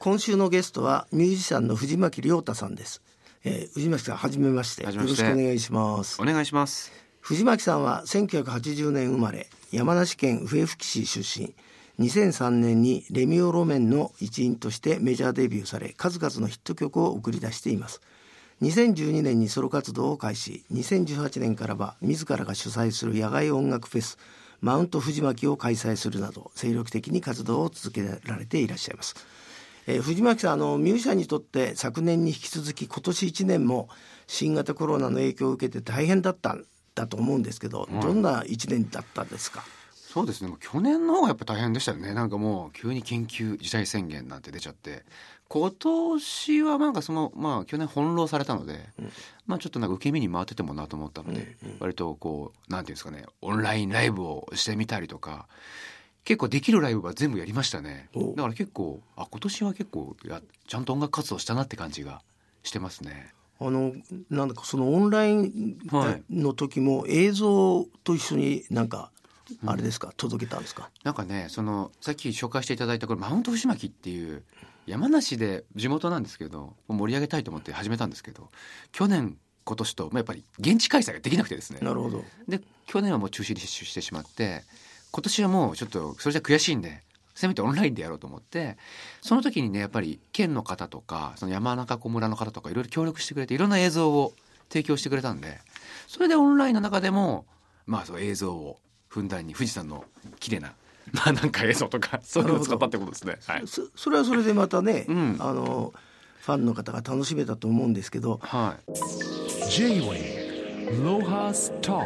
今週のゲストはミュージシャンの藤巻亮太さんです、えー、藤巻さんはじめまして。よろしくお願いします。お願いします。藤巻さんは1980年生まれ山梨県笛吹市出身。2003年にレミオロメンの一員としてメジャーデビューされ数々のヒット曲を送り出しています。2012年にソロ活動を開始。2018年からは自らが主催する野外音楽フェスマウント藤巻を開催するなど精力的に活動を続けられていらっしゃいます。えー藤巻さんあのミュージシャンにとって昨年に引き続き今年1年も新型コロナの影響を受けて大変だったんだと思うんですけど、どんな1年だったですか？そうですね。去年の方がやっぱ大変でしたよね。なんかもう急に緊急事態宣言なんて出ちゃって今年はなんかそのまあ去年翻弄されたので、まあちょっとなんか受け身に回っててもなと思ったので、割とこうなんていうんですかねオンラインライブをしてみたりとか結構できるライブは全部やりましたね。お。だから結構あ今年は結構やちゃんと音楽活動したなって感じがしてますね。あのなんだかそのオンラインはいの時も映像と一緒になんかあれですか、届けたんですか？なんかねそのさっき紹介していただいたこれマウント藤巻っていう山梨で地元なんですけど盛り上げたいと思って始めたんですけど去年今年と、まあ、やっぱり現地開催ができなくてですね。なるほど。で去年はもう中止にしてしまって今年はもうちょっとそれじゃ悔しいんでせめてオンラインでやろうと思ってその時にねやっぱり県の方とかその山中湖村の方とかいろいろ協力してくれていろんな映像を提供してくれたんでそれでオンラインの中でもまあそう映像をふんだんに富士山の綺麗な まあなんか映像とかそういうのを使ったってことですね。はい、そ それはそれでまたね、うん。あのファンの方が楽しめたと思うんですけど。はい、J-Way ロハスタ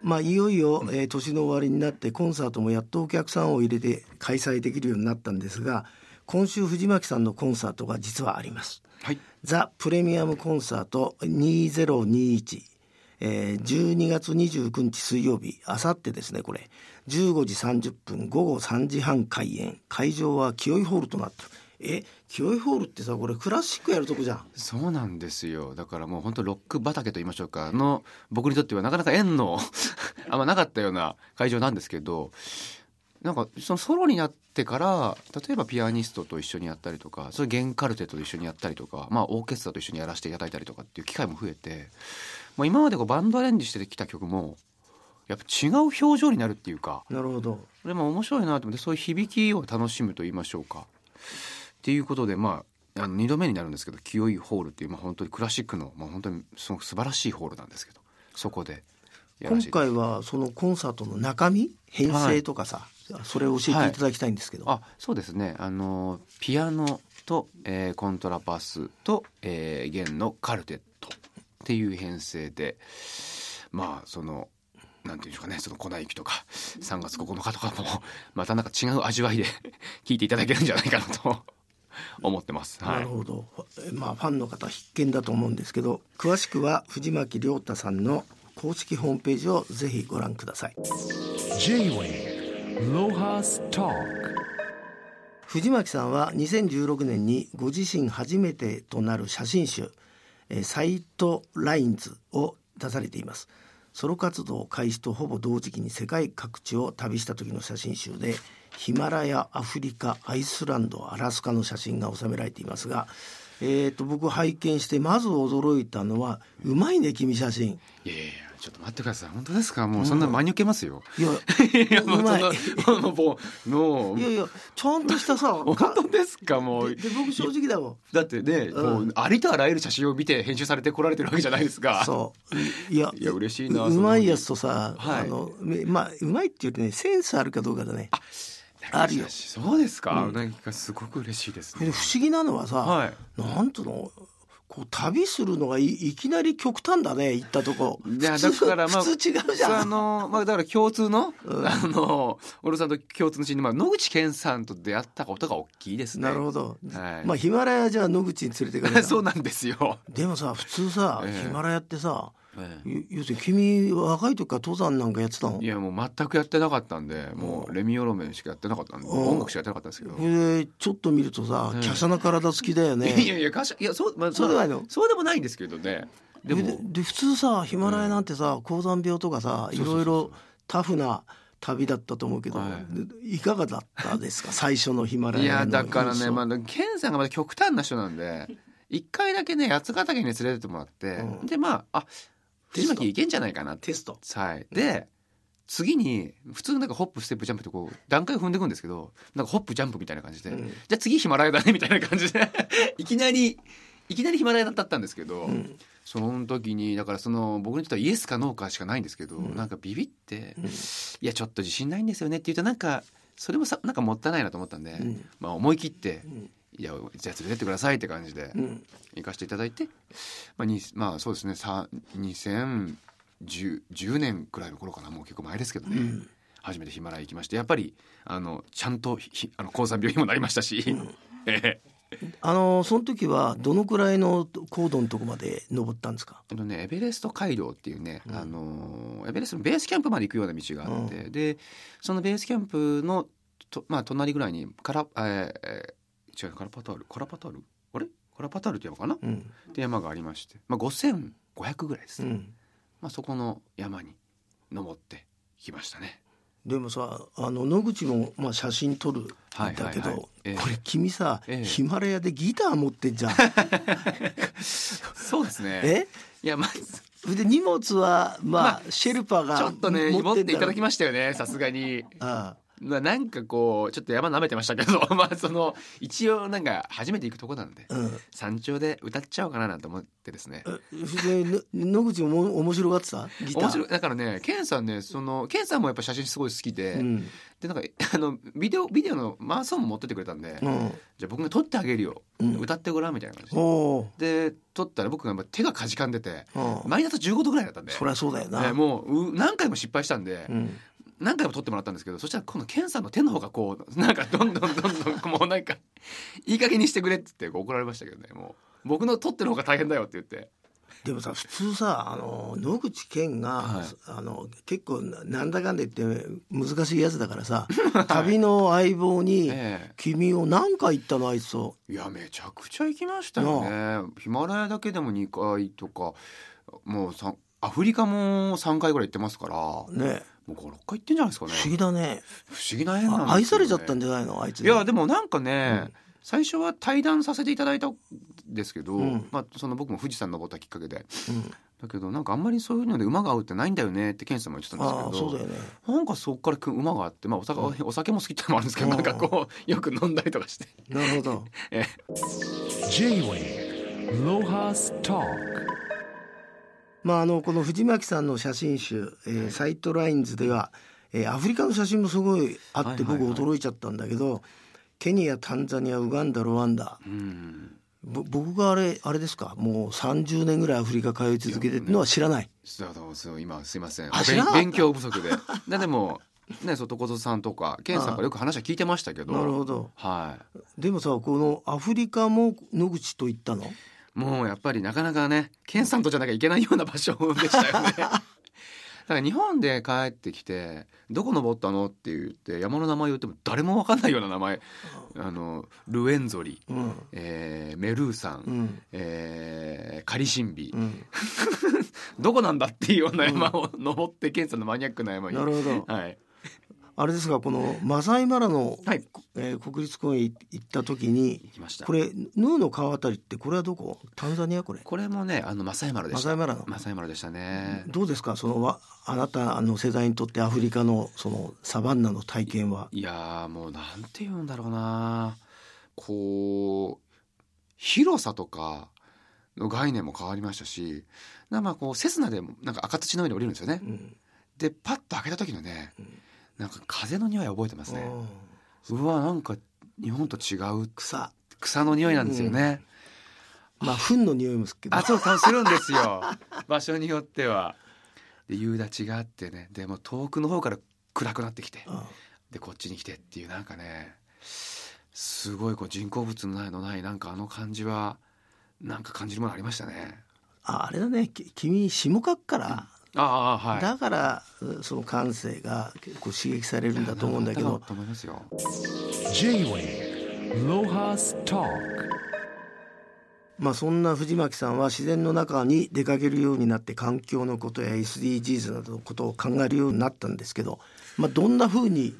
まあいよいよ、えー年の終わりになってコンサートもやっとお客さんを入れて開催できるようになったんですが今週藤巻さんのコンサートが実はあります。はい、ザ・プレミアムコンサート2021、えー、12月29日水曜日あさってですねこれ。15時30分午後3時半開演会場は清居ホールとなってるえ清居ホールってさこれクラシックやるとこじゃん。そうなんですよ。だからもう本当ロック畑と言いましょうか。の僕にとってはなかなか縁の あんまなかったような会場なんですけどなんかそのソロになってから例えばピアニストと一緒にやったりとかそれ弦カルテットと一緒にやったりとか、まあ、オーケストラと一緒にやらせていただいたりとかっていう機会も増えて、まあ、今までこうバンドアレンジしてきた曲もやっぱ違う表情になるっていうかなるほどでも面白いなと思ってそういう響きを楽しむと言いましょうか。っていうことでまああの2度目になるんですけど清井ホールっていう、まあ、本当にクラシックの、まあ、本当にすごく素晴らしいホールなんですけどそこで今回はそのコンサートの中身編成とかさ、それを教えていただきたいんですけど、あそうですね。あのピアノと、えーコントラバスと、えー弦のカルテットっていう編成でまあそのなんていうんでしょうかね。その粉雪とか3月9日とかも またなんか違う味わいで 聴いていただけるんじゃないかなと 思ってます。はないるほど、えまあファンの方必見だと思うんですけど詳しくは藤巻亮太さんの公式ホームページをぜひご覧ください。J-Way ロハスタ藤巻さんは2016年にご自身初めてとなる写真集「えーサイトラインズ」を出されています。ソロ活動開始とほぼ同時期に世界各地を旅した時の写真集でヒマラヤアフリカアイスランドアラスカの写真が収められていますが、えー、と僕拝見してまず驚いたのは「うまいね君写真。いやいやいやちょっと待ってください。本当ですか？もうそんな真に受けますよ」。いや。いやもううまい。そんなもうもう。いやいやちゃんとしたさ 本か当ですか？もう。でで僕正直だもん。だってね、うん。もうありとあらゆる写真を見て編集されてこられてるわけじゃないですか。そう。いいやいや嬉しいなうまいやつとさ、はい。あのめまあうまいって言うとねセンスあるかどうかだね。あるよ。そうですか、うん。なんかすごく嬉しいですでね。不思議なのはさ、はい。なんとの？こう旅するのがいいきなり極端だね行ったとこ。いやだからまあ普通違うじゃん。のまあだから共通の、うん。あの小野さんと共通の知人まあ野口健さんと出会ったことが大きいですね。なるほど、はい。まあヒマラヤじゃあ野口に連れてかれた そうなんですよ。でもさ普通さ、ええ。ヒマラヤってさえゆ要するに君若い時から登山なんかやってたの？いやもう全くやってなかったんでもうレミオロメンしかやってなかったんでうん。音楽しかやってなかったんですけど。でちょっと見るとさええ。華奢な体つきだよね、いやいや歌詞いやそうまあそうでもないの？そうでもないんですけどね。でも。でで普通さヒマラヤなんてさ高山病とかさいろいろタフな旅だったと思うけど、、はい。かがだったですか？最初のヒマラヤのいやだからね、まあ、ケンさんがまた極端な人なんで一回だけね八ヶ岳に連れてってもらって、うん。でまああ藤巻いけんじゃないかなテスト。はい、で次に普通なんかホップステップジャンプってこう段階を踏んでいくんですけどなんかホップジャンプみたいな感じで、うん。じゃあ次ヒマラヤだねみたいな感じで。いきなりいきなりヒマラヤだったんですけど、うん。その時にだからその僕にとってはイエスかノーかしかないんですけど、うん。なんかビビって、うん。いやちょっと自信ないんですよねって言うとなんかそれもさなんかもったいないなと思ったんで、うん。まあ思い切ってうんいやじゃあ連れてってくださいって感じでうん。行かせていただいて、まあにまあそうですねさ2010 10年くらいの頃かなもう結構前ですけどね、うん。初めてヒマラヤ行きましてやっぱりあのちゃんとひあの高山病にもなりましたし、ええ。あのその時はどのくらいの高度のとこまで登ったんですか？あのねエベレスト街道っていうね、うん。あのエベレストのベースキャンプまで行くような道があって、でそのベースキャンプのと、まあ、隣ぐらいにカラ,、えーえー違うカラパタール。カラパタール？あれ？カラパタールって山かな、っうん。て山がありまして、まあ、5500ぐらいです。ね、うん。まあ、そこの山に登ってきましたね。でもさあの野口も、まあ、写真撮るんだけど、これ君さ、ええ。ヒマラヤでギター持ってんじゃん。そうですね。え？いやまあそれ で荷物はまあ、まあシェルパがちょっとね持っていただきまましたよねさすがに。あまあ、なんかこうちょっと山舐めてましたけど まあその一応なんか初めて行くとこなんであうん。山頂で歌っちゃおうかななんて思ってですね。野口もも面白がってた？ギター。面白いだからねケンさんねそのケンさんもやっぱ写真すごい好きで、うん。でなんか あのビデオビデオのマーソンも持ってってくれたんで、うん。じゃあ僕が撮ってあげるよ、うん。歌ってごらんみたいな感じで。おー。で撮ったら僕がやっぱ手がかじかんでてうん。マイナス15度ぐらいだったんで。そりゃそうだよな、ねもうう何回も失敗したんで、うん何回も撮ってもらったんですけどそしたら今度ケンさんの手の方がこうなんかどんどんどんどんもうなんか いい加減にしてくれって言って怒られましたけどねもう。僕の撮ってる方が大変だよって言って。でもさ普通さあの野口健が、はい。あの結構ななんだかんだ言って難しいやつだからさ 旅の相棒にえ君を何回行ったのあいつと。えいやめちゃくちゃ行きましたよね。ヒマラヤだけでも2回とかもうさアフリカも3回ぐらい行ってますからもねう56回行ってんじゃないですかね。不思議だね。不思議な縁なんですよ、ね、あ愛されちゃったんじゃないのあいついやでもなんかね、うん。最初は対談させていただいたんですけど、うん。まあ、その僕も富士山登ったきっかけで。うん。だけどなんかあんまりそういうので馬が合うってないんだよねってケンさんも言ってたんですああけどそうだよね。なんかそこからく馬があって、まあ、お酒お酒も好きってのもあるんですけど、うんなんかこうよく飲んだりとかして、なるほど。え J-Way Lohas Talk まああのこの藤巻さんの写真集、えーサイトラインズでは、えーアフリカの写真もすごいあって僕驚いちゃったんだけど、ケニアタンザニアウガンダルワンダ。うん。ぼ僕があれあれですか？もう30年ぐらいアフリカ通い続けてるのは知らない。そう今すいません。勉勉強不足で。ででもね外小さんとかケンさんからよく話は聞いてましたけど。なるほど。はい。でもさこのアフリカも野口と言ったの？もうやっぱりなかなかねケンさんとじゃなきゃいけないような場所でしたよね。だから日本で帰ってきて「どこ登ったの?」って言って山の名前言っても誰も分かんないような名前。あのルエンゾリ、うん。えーメルーさん、うん。えーカリシンビ、うん。どこなんだっていうような山を登ってケンさんのマニアックな山に。なるほど。はい、あれですがこのマサイマラの、はい。えー国立公園行った時に行きました。これヌーの川あたりってこれはどこ？タンザニア？これ。これもねあのマサイマラでした。マサイマラの。マサイマラでしたね。どうですか？そのわあなたの世代にとってアフリカのそのサバンナの体験は？いやーもうなんて言うんだろうな。こう広さとかの概念も変わりましたしなんかまあこうセスナでもなんか赤土の上に降りるんですよね。うん。でパッと開けた時のねんなんか風の匂い覚えてますね。うん。うわなんか日本と違う。草。草の匂いなんですよね、まあ糞の匂いもするけど。あそうするんですよ。場所によっては。で夕立があってね。でも遠くの方から暗くなってきて。うん。でこっちに来てっていうなんかね。すごいこう人工物のないのないなんかあの感じはなんか感じるものありましたね。ああれだね。き君下かっから、ああはい。だからその感性が結構刺激されるんだと思うんだけどと思いますよ。J-Way Lohas Talk まあそんな藤巻さんは自然の中に出かけるようになって環境のことや SDGs などのことを考えるようになったんですけどまあ、どんなふうに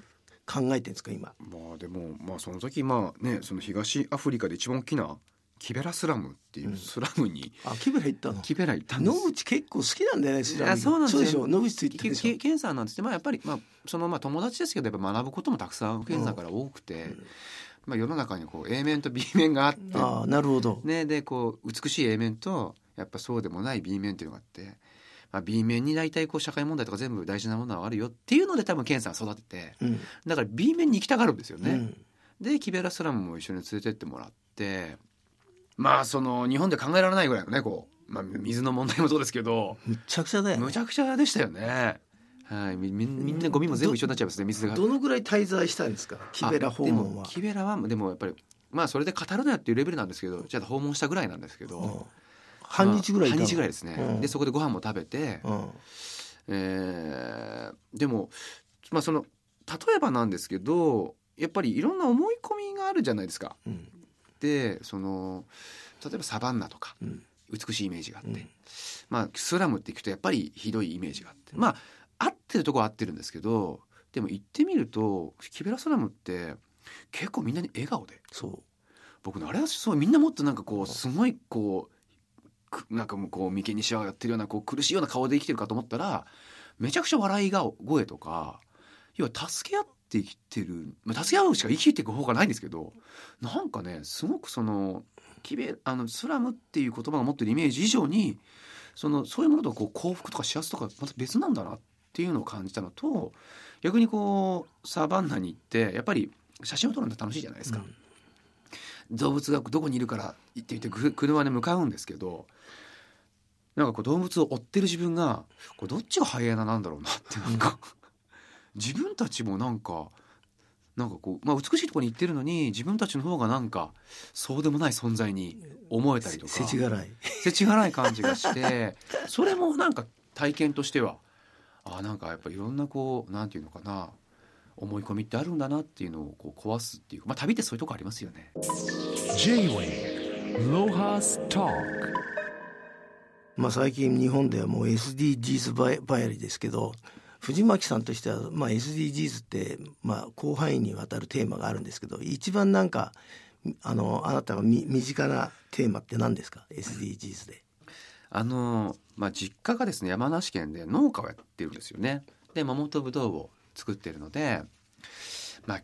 考えてるんですか今？まあでもまあその時まあねその東アフリカで一番大きなキベラスラムっていうスラムに、あキベラ行ったの？キベラ行ったんです。野口結構好きなんだよねスラム。そうなんですよ。野口ついてるでしょ。ケケンさんなんですってまあやっぱりまあそのまあ友達ですけどやっぱ学ぶこともたくさんケンさんから多くて、まあ世の中にこう A 面と B 面があって。ああなるほど、ねでこう美しい A 面とやっぱそうでもない B 面っていうのがあって、まあ、B 面に大体こう社会問題とか全部大事なものはあるよっていうので多分ケンさん育ててうん。だから B 面に行きたがるんですよね。うん。でキベラスラムも一緒に連れてってもらってまあその日本で考えられないぐらいのねこう、まあ、水の問題もそうですけどむっちゃくちゃだよね。むちゃくちゃでしたよね。はい、みみみんなゴミも全部一緒になっちゃいますね水が。どのぐらい滞在したんですか？キベラ訪問は。キベラはでもやっぱりまあそれで語るなよっていうレベルなんですけどじゃあ訪問したぐらいなんですけど、うん。半日ぐらいいたの？半日ぐらいですね、うん。でそこでご飯も食べて、うん。えーでもまあその例えばなんですけどやっぱりいろんな思い込みがあるじゃないですか。うんでその例えばサバンナとかうん。美しいイメージがあって、うん。まあスラムっていくとやっぱりひどいイメージがあって。まあ合ってるとこは合ってるんですけどでも行ってみるとキベラスラムって結構みんなに笑顔で。そう。僕のあれはそうみんなもっとなんかこうすごいこうくなんかもうこう眉間にしわがやってるようなこう苦しいような顔で生きてるかと思ったらめちゃくちゃ笑い顔声とか要は助け合っって生きてる、まあ、助け合うしか生きていく方がないんですけどなんかねすごくそのキベあのスラムっていう言葉が持ってるイメージ以上にそのそういうものとこう幸福とか幸せとかまた別なんだなっていうのを感じたのと逆にこうサバンナに行ってやっぱり写真を撮るの楽しいじゃないですか。動物がどこにいるから行って言って車で向かうんですけどなんかこう動物を追ってる自分がこれどっちがハイエナなんだろうなってなんか自分たちもなんかなんかこう、まあ、美しいところに行ってるのに自分たちの方がなんかそうでもない存在に思えたりとかせちがらい世知辛い感じがして それもなんか体験としてはあなんかやっぱいろんなこうなんていうのかな思い込みってあるんだなっていうのをこう壊すっていうまあ旅ってそういうとこありますよね。J-Way Lohas Talk まあ最近日本ではもう SDGs ばばやりですけど藤巻さんとしては、まあ、SDGs って、まあ、広範囲にわたるテーマがあるんですけど一番なんかあのあなたが身近なテーマって何ですか？SDGs で。あのまあ実家がですね山梨県で農家をやってるんですよね。で桃とぶどうを作ってるのでまあ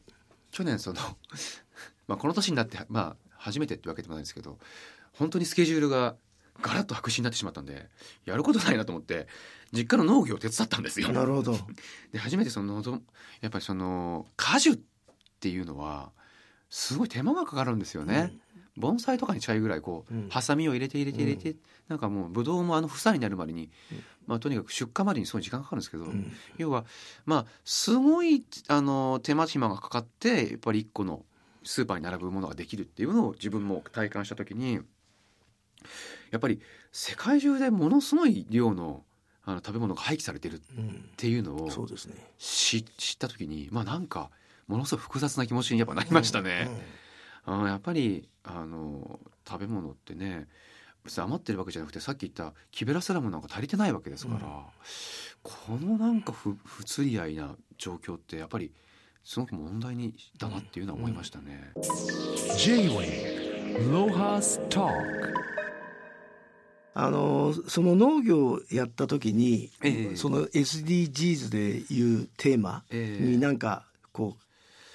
去年その まあこの年になってまあ初めてってわけでもないんですけど本当にスケジュールがガラッと白紙になってしまったんでやることないなと思って実家の農業を手伝ったんですよ。なるほど。で初めてそのどやっぱりその果樹っていうのはすごい手間がかかるんですよね。盆栽とかに近いぐらいこう、うんハサミを入れて入れて入れて、なんかもうブドウもあの房になるまでに、まあとにかく出荷までにすごい時間かかるんですけど、うん要はまあすごいあの手間暇がかかってやっぱり一個のスーパーに並ぶものができるっていうのを自分も体感した時にやっぱり世界中でものすごい量のあの食べ物が廃棄されてるっうんていうのをそうですね。知知った時にまあなんかものすごい複雑な気持ちにやっぱなりましたね。あーやっぱりあの食べ物ってね別に余ってるわけじゃなくてさっき言ったキベラスラムなんか足りてないわけですから、このなんか不不釣り合いな状況ってやっぱりすごく問題にだなっていうのは思いましたね。J-Way Lohas Talk あのその農業をやった時に、ええ。その SDGs でいうテーマええ。になんかこう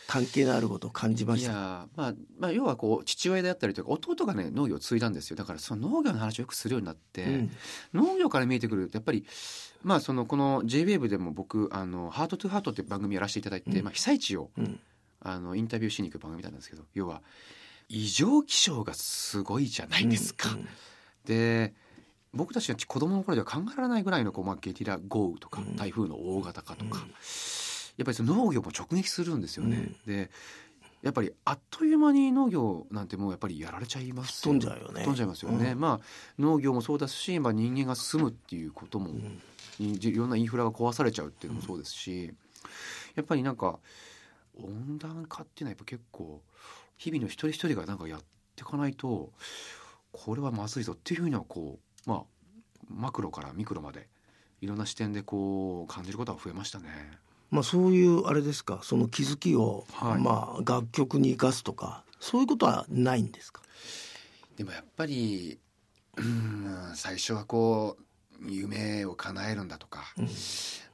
関係のあることを感じまいした？やーまあ、まあ要はこう父親であったりとか弟がね農業を継いだんですよ。だからその農業の話をよくするようになって、うん。農業から見えてくるとやっぱりまあそのこの JWAVE でも僕あの「ハートトゥハートっていう番組やらせていただいて、うん。まあ、被災地をうん。あのインタビューしに行く番組なんですけど要は異常気象がすごいじゃないですか。うん。で僕たちの子供の頃では考えられないぐらいのこう、まあ、ゲリラ豪雨とかうん。台風の大型化とか、うん。やっぱりその農業も直撃するんですよね。でやっぱりあっという間に農業なんてもうやっぱりやられちゃいます飛んじゃうよね。飛んじゃいますよね、うん。まあ農業もそうですし、まあ、人間が住むっていうことも、ん。いいろんなインフラが壊されちゃうっていうのもそうですし、やっぱりなんか温暖化っていうのはやっぱ結構日々の一人一人がなんかやっていかないとこれはまずいぞっていうふうにはこうまあマクロからミクロまでいろんな視点でこう感じることが増えましたね。まあそういうあれですか？その気づきを、はい。まあ楽曲に生かすとかそういうことはないんですか？でもやっぱりうん最初はこう夢を叶えるんだとか、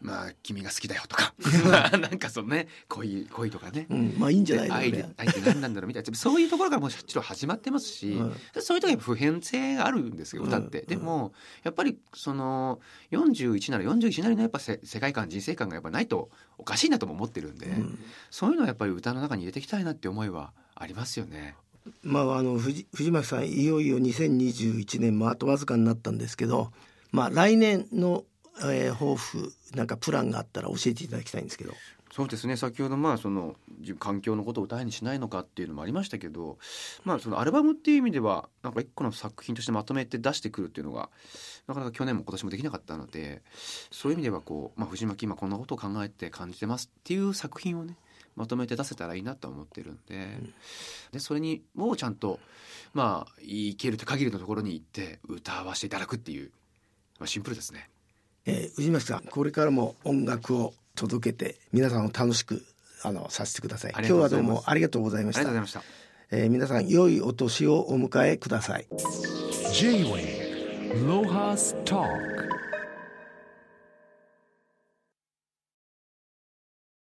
まあ君が好きだよとか なんかそのね恋恋とかね、うん、まあいいんじゃない愛で愛って何なんだろうみたいな。そういうところからもちろん始まってますし、はそういう時は普遍性があるんですよ歌って、うん。でもやっぱりその41なら41なりのやっぱせ世界観人生観がやっぱないとおかしいなとも思ってるんで、うん。そういうのはやっぱり歌の中に入れていきたいなって思いはありますよね。まああの藤藤巻さんいよいよ2021年もあとわずかになったんですけど、まあ来年の、えー抱負なんかプランがあったら教えていただきたいんですけど。そうですね先ほどまあその環境のことを歌いにしないのかっていうのもありましたけど、まあ、そのアルバムっていう意味ではなんか一個の作品としてまとめて出してくるっていうのがなかなか去年も今年もできなかったのでそういう意味ではこう、まあ、藤巻今こんなことを考えて感じてますっていう作品をねまとめて出せたらいいなと思ってるんで,、でそれにもうちゃんとまあいける限りのところに行って歌わせていただくっていう、シンプルですね。えー、藤巻さんこれからも音楽を届けて皆さんを楽しくあのさせてください。今日はどうもありがとうございました。ありがとうございました。えー皆さん良いお年をお迎えください。J-Wave Lohas Talk